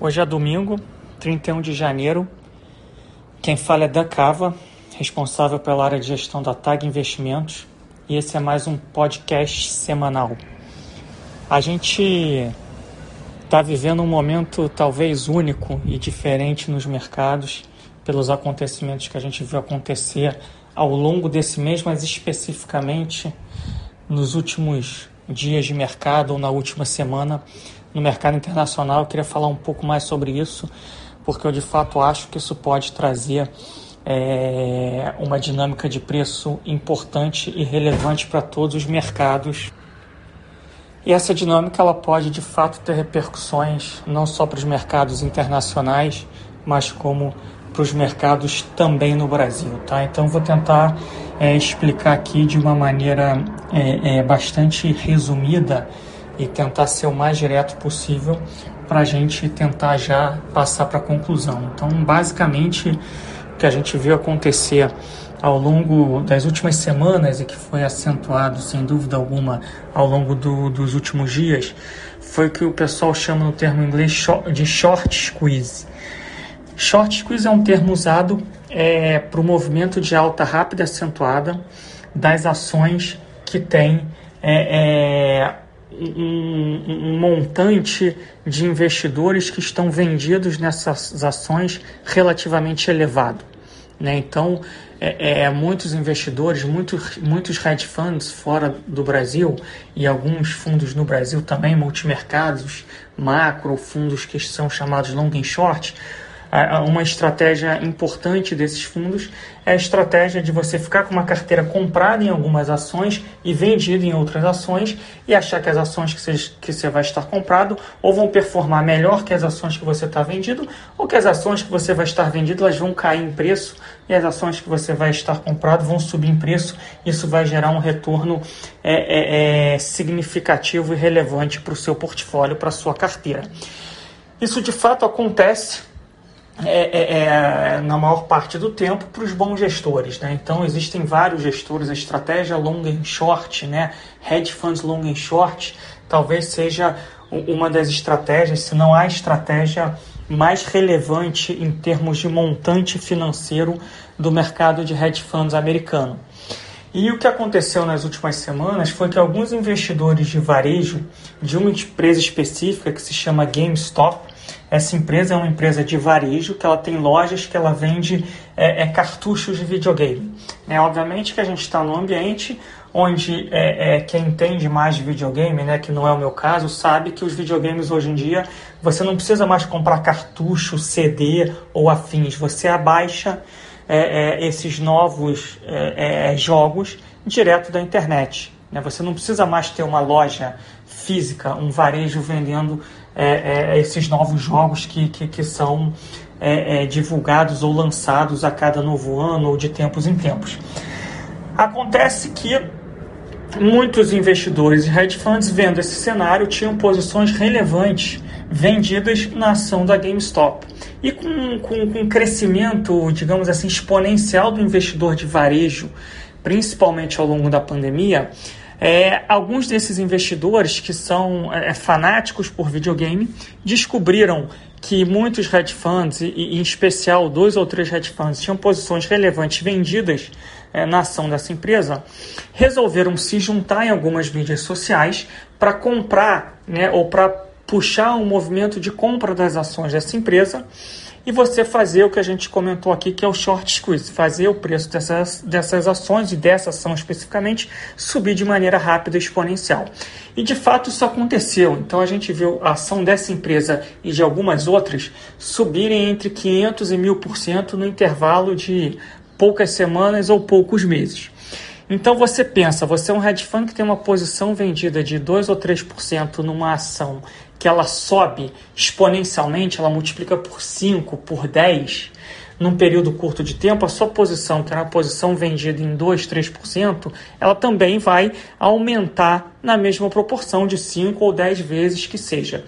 Hoje é domingo, 31 de janeiro. Quem fala é Dan Cava, responsável pela área de gestão da TAG Investimentos, e esse é mais um podcast semanal. A gente está vivendo um momento talvez único e diferente nos mercados pelos acontecimentos que a gente viu acontecer ao longo desse mês, mas especificamente nos últimos dias de mercado ou na última semana no mercado internacional. Eu queria falar um pouco mais sobre isso, porque eu de fato acho que isso pode trazer é, uma dinâmica de preço importante e relevante para todos os mercados. E essa dinâmica ela pode de fato ter repercussões não só para os mercados internacionais, mas como para os mercados também no Brasil, tá? Então vou tentar é, explicar aqui de uma maneira é, é, bastante resumida e tentar ser o mais direto possível para a gente tentar já passar para a conclusão. Então, basicamente, o que a gente viu acontecer ao longo das últimas semanas e que foi acentuado, sem dúvida alguma, ao longo do, dos últimos dias, foi o que o pessoal chama no termo inglês de short squeeze. Short squeeze é um termo usado é, para o movimento de alta rápida acentuada das ações que têm é, é, um, um, montante de investidores que estão vendidos nessas ações relativamente elevado. Né? Então, é, é, muitos investidores, muitos, muitos hedge funds fora do Brasil e alguns fundos no Brasil também, multimercados, macro, fundos que são chamados long and short, uma estratégia importante desses fundos é a estratégia de você ficar com uma carteira comprada em algumas ações e vendida em outras ações e achar que as ações que você, que você vai estar comprado ou vão performar melhor que as ações que você está vendido ou que as ações que você vai estar vendido elas vão cair em preço e as ações que você vai estar comprado vão subir em preço. Isso vai gerar um retorno é, é, é significativo e relevante para o seu portfólio, para a sua carteira. Isso de fato acontece é, é, é, na maior parte do tempo para os bons gestores. Né? Então existem vários gestores, a estratégia long and short, né? hedge funds long and short, talvez seja uma das estratégias, se não a estratégia mais relevante em termos de montante financeiro do mercado de hedge funds americano. E o que aconteceu nas últimas semanas foi que alguns investidores de varejo de uma empresa específica que se chama GameStop, essa empresa é uma empresa de varejo que ela tem lojas que ela vende é, é cartuchos de videogame. É, obviamente que a gente está num ambiente onde é, é, quem entende mais de videogame, né, que não é o meu caso, sabe que os videogames hoje em dia você não precisa mais comprar cartucho, CD ou afins. Você abaixa é, é, esses novos é, é, jogos direto da internet. Né? Você não precisa mais ter uma loja física, um varejo vendendo é, é, esses novos jogos que, que, que são é, é, divulgados ou lançados a cada novo ano ou de tempos em tempos. Acontece que muitos investidores e hedge funds, vendo esse cenário, tinham posições relevantes vendidas na ação da GameStop. E com, com, com crescimento, digamos assim, exponencial do investidor de varejo, principalmente ao longo da pandemia, é, alguns desses investidores que são é, fanáticos por videogame descobriram que muitos hedge funds, e, e, em especial dois ou três hedge funds, tinham posições relevantes vendidas é, na ação dessa empresa, resolveram se juntar em algumas mídias sociais para comprar né, ou para puxar um movimento de compra das ações dessa empresa e você fazer o que a gente comentou aqui, que é o short squeeze, fazer o preço dessas, dessas ações e dessa ação especificamente subir de maneira rápida e exponencial. E de fato isso aconteceu. Então a gente viu a ação dessa empresa e de algumas outras subirem entre 500 e 1000% por cento no intervalo de poucas semanas ou poucos meses. Então você pensa, você é um hedge fund que tem uma posição vendida de 2 ou 3% numa ação que ela sobe exponencialmente, ela multiplica por 5, por 10, num período curto de tempo, a sua posição, que era uma posição vendida em 2, 3%, ela também vai aumentar na mesma proporção de 5 ou 10 vezes que seja.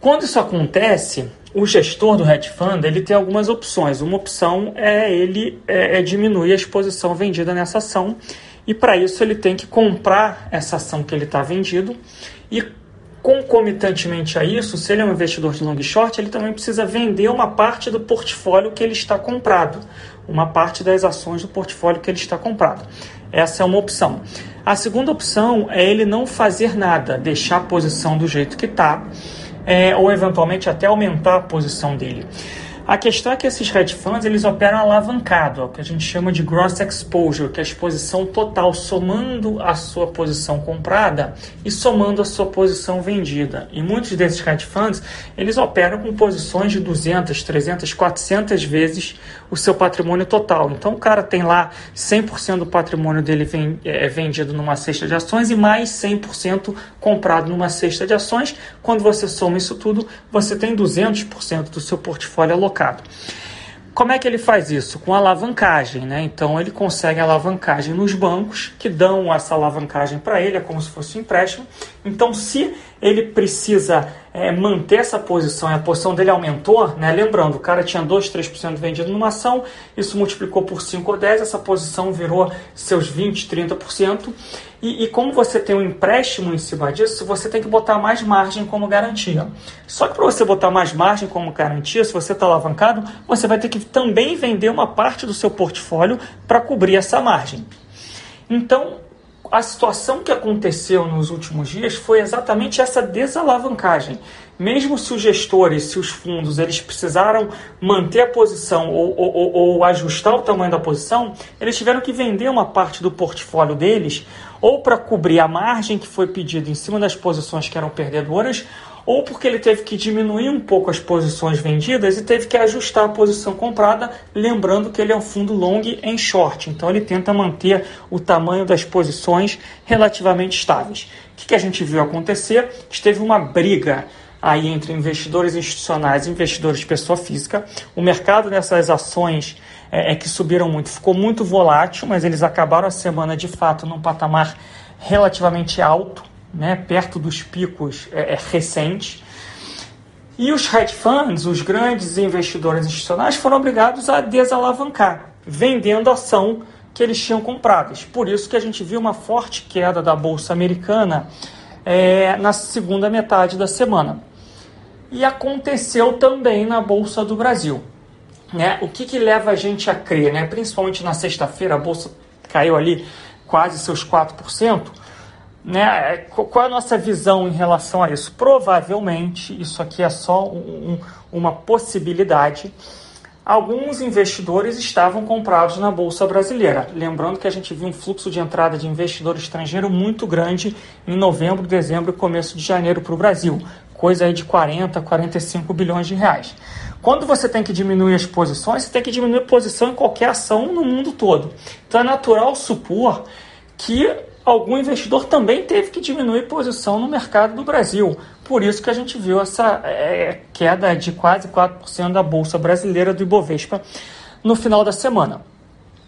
Quando isso acontece, o gestor do hedge fund ele tem algumas opções. Uma opção é ele é, é diminuir a exposição vendida nessa ação e para isso ele tem que comprar essa ação que ele está vendido e Concomitantemente a isso, se ele é um investidor de long short, ele também precisa vender uma parte do portfólio que ele está comprado, uma parte das ações do portfólio que ele está comprado. Essa é uma opção. A segunda opção é ele não fazer nada, deixar a posição do jeito que está, é, ou eventualmente até aumentar a posição dele. A questão é que esses hedge funds eles operam alavancado, é o que a gente chama de gross exposure, que é a exposição total, somando a sua posição comprada e somando a sua posição vendida. E muitos desses hedge funds eles operam com posições de 200, 300, 400 vezes o seu patrimônio total. Então o cara tem lá 100% do patrimônio dele é, vendido numa cesta de ações e mais 100% comprado numa cesta de ações. Quando você soma isso tudo, você tem 200% do seu portfólio alocado Como é que ele faz isso? Com alavancagem, né? Então ele consegue alavancagem nos bancos que dão essa alavancagem para ele, é como se fosse um empréstimo. Então, se ele precisa é, manter essa posição e a posição dele aumentou, né? Lembrando, o cara tinha 2, 3% vendido numa ação, isso multiplicou por 5 ou 10, essa posição virou seus 20, 30%. E, e como você tem um empréstimo em cima disso, você tem que botar mais margem como garantia. Só que para você botar mais margem como garantia, se você está alavancado, você vai ter que também vender uma parte do seu portfólio para cobrir essa margem. Então, a situação que aconteceu nos últimos dias foi exatamente essa desalavancagem. Mesmo se os gestores, se os fundos, eles precisaram manter a posição ou, ou, ou, ajustar o tamanho da posição, eles tiveram que vender uma parte do portfólio deles, ou para cobrir a margem que foi pedida em cima das posições que eram perdedoras, ou porque ele teve que diminuir um pouco as posições vendidas e teve que ajustar a posição comprada, lembrando que ele é um fundo long em short, então ele tenta manter o tamanho das posições relativamente estáveis. O que, que a gente viu acontecer? Teve uma briga aí entre investidores institucionais e investidores pessoa física. O mercado dessas ações é, é que subiram muito, ficou muito volátil, mas eles acabaram a semana de fato num patamar relativamente alto né, perto dos picos é, é, recentes. E os hedge funds, os grandes investidores institucionais, foram obrigados a desalavancar, vendendo ação que eles tinham compradas. Por isso que a gente viu uma forte queda da Bolsa Americana é, na segunda metade da semana. E aconteceu também na Bolsa do Brasil. Né? O que, que leva a gente a crer? Né? Principalmente na sexta-feira, a Bolsa caiu ali quase seus 4%. Né? Qual é a nossa visão em relação a isso? Provavelmente, isso aqui é só um, uma possibilidade. Alguns investidores estavam comprados na Bolsa Brasileira. Lembrando que a gente viu um fluxo de entrada de investidor estrangeiro muito grande em novembro, dezembro e começo de janeiro para o Brasil. Coisa aí de 40, 45 bilhões de reais. Quando você tem que diminuir as posições, você tem que diminuir posição em qualquer ação no mundo todo. Então é natural supor que algum investidor também teve que diminuir posição no mercado do Brasil. Por isso que a gente viu essa é, queda de quase 4% da Bolsa Brasileira do Ibovespa no final da semana.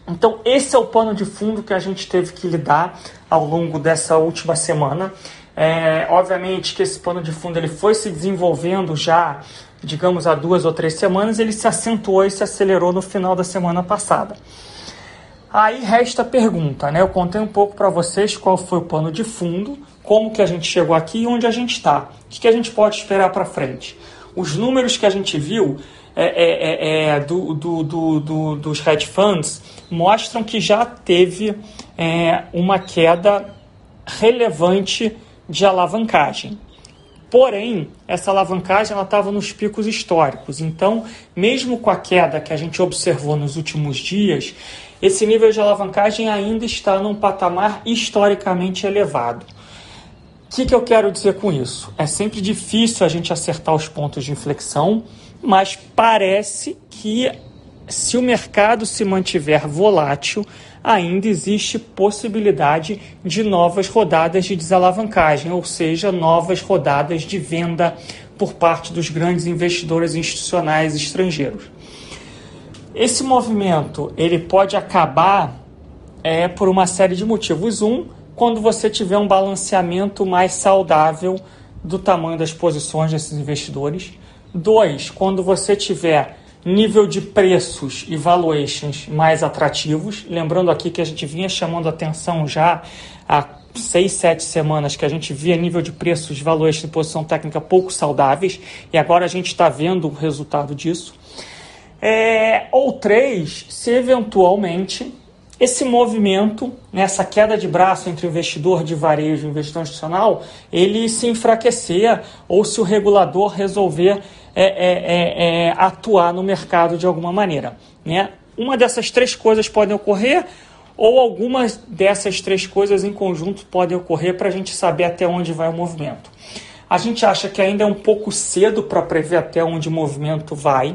Então, esse é o pano de fundo que a gente teve que lidar ao longo dessa última semana. É, obviamente que esse pano de fundo ele foi se desenvolvendo já, digamos, há duas ou três semanas, ele se acentuou e se acelerou no final da semana passada. Aí resta a pergunta, né? Eu contei um pouco para vocês qual foi o pano de fundo, como que a gente chegou aqui e onde a gente está. O que, que a gente pode esperar para frente? Os números que a gente viu é, é, é, é do, do, do, dos hedge funds mostram que já teve é, uma queda relevante de alavancagem. Porém, essa alavancagem estava nos picos históricos. Então, mesmo com a queda que a gente observou nos últimos dias, esse nível de alavancagem ainda está num patamar historicamente elevado. O que, que eu quero dizer com isso? É sempre difícil a gente acertar os pontos de inflexão, mas parece que se o mercado se mantiver volátil, ainda existe possibilidade de novas rodadas de desalavancagem, ou seja, novas rodadas de venda por parte dos grandes investidores institucionais estrangeiros. Esse movimento ele pode acabar é, por uma série de motivos. Um, quando você tiver um balanceamento mais saudável do tamanho das posições desses investidores. Dois, quando você tiver nível de preços e valuations mais atrativos. Lembrando aqui que a gente vinha chamando atenção já há seis, sete semanas que a gente via nível de preços, valores de posição técnica pouco saudáveis e agora a gente está vendo o resultado disso. É, ou três, se eventualmente esse movimento, nessa né, queda de braço entre o investidor de varejo e o investidor institucional, ele se enfraquecer ou se o regulador resolver é, é, é, é atuar no mercado de alguma maneira. Né? Uma dessas três coisas podem ocorrer ou algumas dessas três coisas em conjunto podem ocorrer para a gente saber até onde vai o movimento. A gente acha que ainda é um pouco cedo para prever até onde o movimento vai.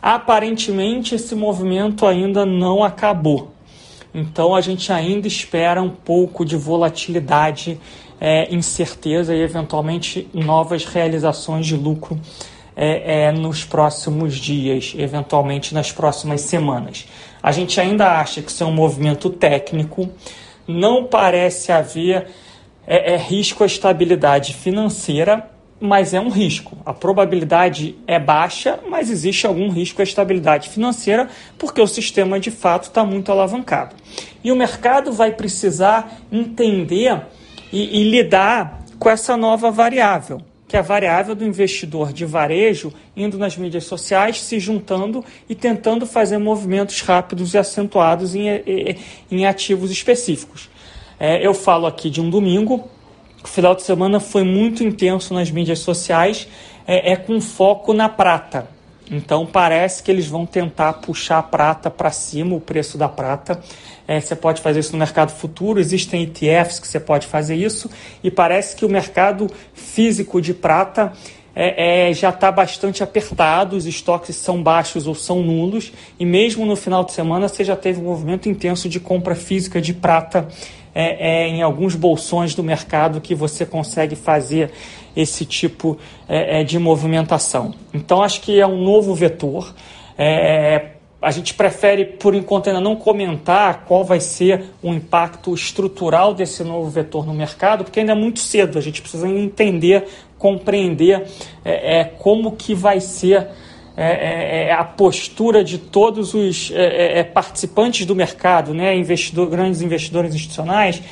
Aparentemente, esse movimento ainda não acabou. Então, a gente ainda espera um pouco de volatilidade, é, incerteza e, eventualmente, novas realizações de lucro é, é, nos próximos dias, eventualmente nas próximas semanas. A gente ainda acha que isso é um movimento técnico, não parece haver é, é, risco à estabilidade financeira, mas é um risco. A probabilidade é baixa, mas existe algum risco à estabilidade financeira, porque o sistema de fato está muito alavancado. E o mercado vai precisar entender e, e lidar com essa nova variável que é a variável do investidor de varejo indo nas mídias sociais, se juntando e tentando fazer movimentos rápidos e acentuados em, em ativos específicos. É, eu falo aqui de um domingo, o final de semana foi muito intenso nas mídias sociais, é, é com foco na prata. Então parece que eles vão tentar puxar a prata para cima, o preço da prata. É, você pode fazer isso no mercado futuro, existem ETFs que você pode fazer isso, e parece que o mercado físico de prata é, é, já está bastante apertado, os estoques são baixos ou são nulos, e mesmo no final de semana você já teve um movimento intenso de compra física de prata é, é, em alguns bolsões do mercado que você consegue fazer esse tipo é, é, de movimentação. Então acho que é um novo vetor. É, a gente prefere, por enquanto, ainda não comentar qual vai ser o impacto estrutural desse novo vetor no mercado, porque ainda é muito cedo. A gente precisa entender, compreender é, é, como que vai ser é, é, é a postura de todos os é, participantes do mercado, né? Investidor, grandes investidores institucionais,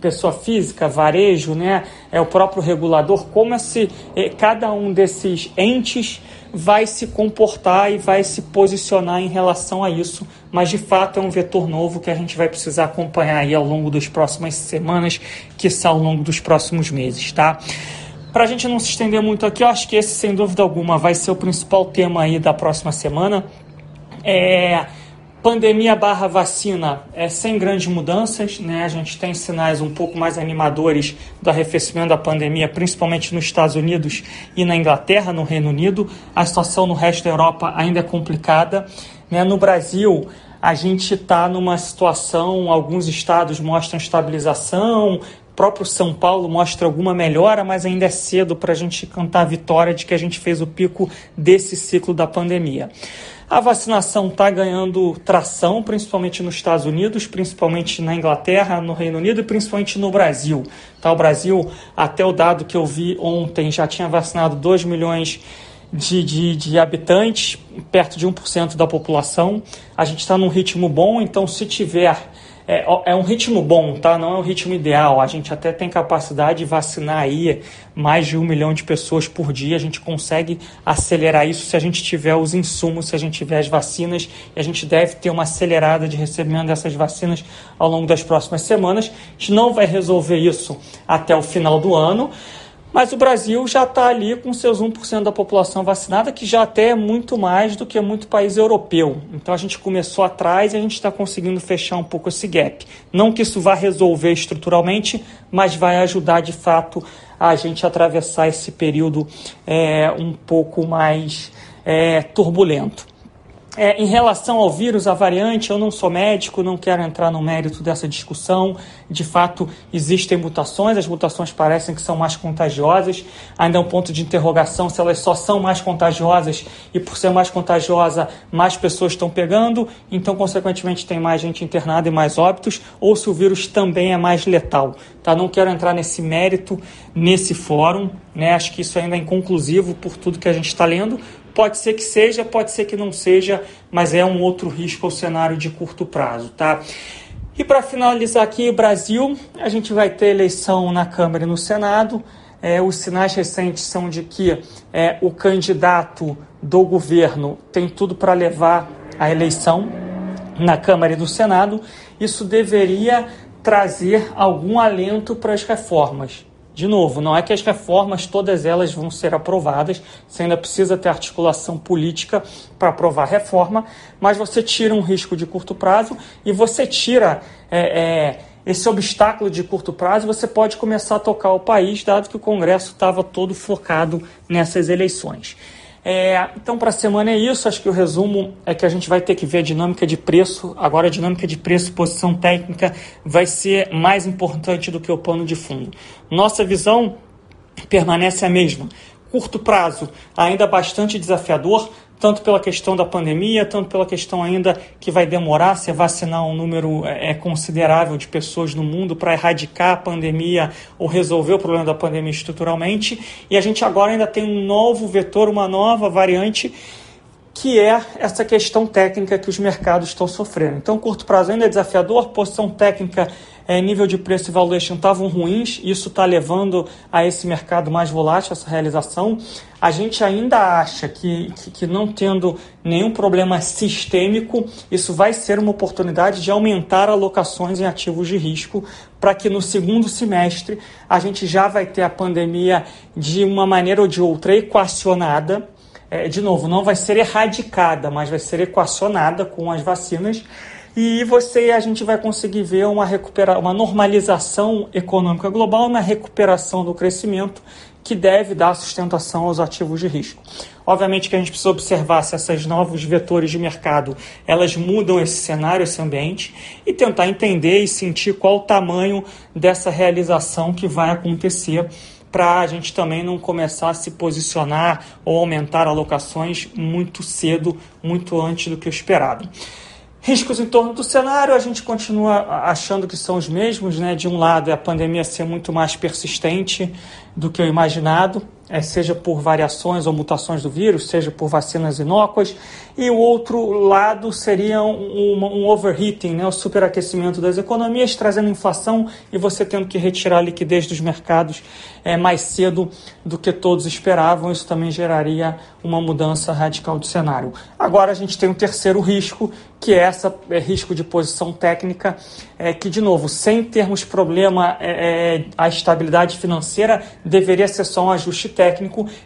pessoa física, varejo, né? é o próprio regulador, como esse, cada um desses entes vai se comportar e vai se posicionar em relação a isso, mas de fato é um vetor novo que a gente vai precisar acompanhar aí ao longo das próximas semanas, que ao longo dos próximos meses, tá? Para a gente não se estender muito aqui, eu acho que esse, sem dúvida alguma, vai ser o principal tema aí da próxima semana. É, pandemia barra vacina é sem grandes mudanças, né? A gente tem sinais um pouco mais animadores do arrefecimento da pandemia, principalmente nos Estados Unidos e na Inglaterra, no Reino Unido. A situação no resto da Europa ainda é complicada. Né? No Brasil, a gente está numa situação, alguns estados mostram estabilização, próprio São Paulo mostra alguma melhora, mas ainda é cedo para a gente cantar a vitória de que a gente fez o pico desse ciclo da pandemia. A vacinação está ganhando tração, principalmente nos Estados Unidos, principalmente na Inglaterra, no Reino Unido e principalmente no Brasil. Tá, o Brasil, até o dado que eu vi ontem, já tinha vacinado 2 milhões de, de, de, habitantes, perto de 1% da população. A gente está num ritmo bom, então se tiver é, é um ritmo bom, tá? Não é um ritmo ideal. A gente até tem capacidade de vacinar aí mais de um milhão de pessoas por dia. A gente consegue acelerar isso se a gente tiver os insumos, se a gente tiver as vacinas. E a gente deve ter uma acelerada de recebimento dessas vacinas ao longo das próximas semanas. A gente não vai resolver isso até o final do ano. Mas o Brasil já está ali com seus 1% da população vacinada, que já até é muito mais do que muito país europeu. Então a gente começou atrás e a gente está conseguindo fechar um pouco esse gap. Não que isso vá resolver estruturalmente, mas vai ajudar de fato a gente atravessar esse período é, um pouco mais é, turbulento. É, em relação ao vírus, a variante, eu não sou médico, não quero entrar no mérito dessa discussão. De fato, existem mutações, as mutações parecem que são mais contagiosas. Ainda é um ponto de interrogação se elas só são mais contagiosas e, por ser mais contagiosa, mais pessoas estão pegando, então, consequentemente, tem mais gente internada e mais óbitos, ou se o vírus também é mais letal. Tá? Não quero entrar nesse mérito, nesse fórum, né? acho que isso ainda é inconclusivo por tudo que a gente está lendo Pode ser que seja, pode ser que não seja, mas é um outro risco ao cenário de curto prazo, tá? E para finalizar aqui, Brasil, a gente vai ter eleição na Câmara e no Senado. É, os sinais recentes são de que é, o candidato do governo tem tudo para levar a eleição na Câmara e no Senado. Isso deveria trazer algum alento para as reformas. De novo, não é que as reformas, todas elas vão ser aprovadas, você ainda precisa ter articulação política para aprovar a reforma, mas você tira um risco de curto prazo e você tira é, é, esse obstáculo de curto prazo, você pode começar a tocar o país, dado que o Congresso estava todo focado nessas eleições. É, então, para a semana é isso. Acho que o resumo é que a gente vai ter que ver a dinâmica de preço. Agora, a dinâmica de preço, posição técnica, vai ser mais importante do que o pano de fundo. Nossa visão permanece a mesma. Curto prazo, ainda bastante desafiador, tanto pela questão da pandemia, tanto pela questão ainda que vai demorar se vacinar um número é, é considerável de pessoas no mundo para erradicar a pandemia ou resolver o problema da pandemia estruturalmente. E a gente agora ainda tem um novo vetor, uma nova variante que é essa questão técnica que os mercados estão sofrendo. Então, curto prazo ainda é desafiador, posição técnica, é, nível de preço e valuation estavam ruins, isso está levando a esse mercado mais volátil, essa realização. A gente ainda acha que, que, que não tendo nenhum problema sistêmico, isso vai ser uma oportunidade de aumentar alocações em ativos de risco para que no segundo semestre a gente já vai ter a pandemia de uma maneira ou de outra equacionada é, de novo, não vai ser erradicada, mas vai ser equacionada com as vacinas. E você a gente vai conseguir ver uma, recupera uma normalização econômica global, uma recuperação do crescimento que deve dar sustentação aos ativos de risco. Obviamente que a gente precisa observar se esses novos vetores de mercado elas mudam esse cenário, esse ambiente e tentar entender e sentir qual o tamanho dessa realização que vai acontecer para a gente também não começar a se posicionar ou aumentar alocações muito cedo, muito antes do que o esperado. Riscos em torno do cenário, a gente continua achando que são os mesmos, né? De um lado, é a pandemia ser muito mais persistente do que o imaginado, seja por variações ou mutações do vírus, seja por vacinas inócuas, e o outro lado seria um, um, overheating, né, o superaquecimento das economias, trazendo inflação e você tendo que retirar a liquidez dos mercados é, mais cedo do que todos esperavam. Isso também geraria uma mudança radical do cenário. Agora a gente tem um terceiro risco, que é essa é, risco de posição técnica, é, que, de novo, sem termos problema é, é a estabilidade financeira, deveria ser só um ajuste técnico,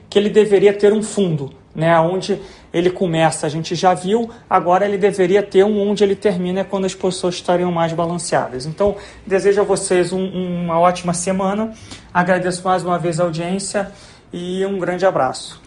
que ele deveria ter um fundo, né, onde ele começa, a gente já viu, agora ele deveria ter um onde ele termina é quando as posições estariam mais balanceadas. Então, desejo a vocês um, uma ótima semana, agradeço mais uma vez a audiência e um grande abraço.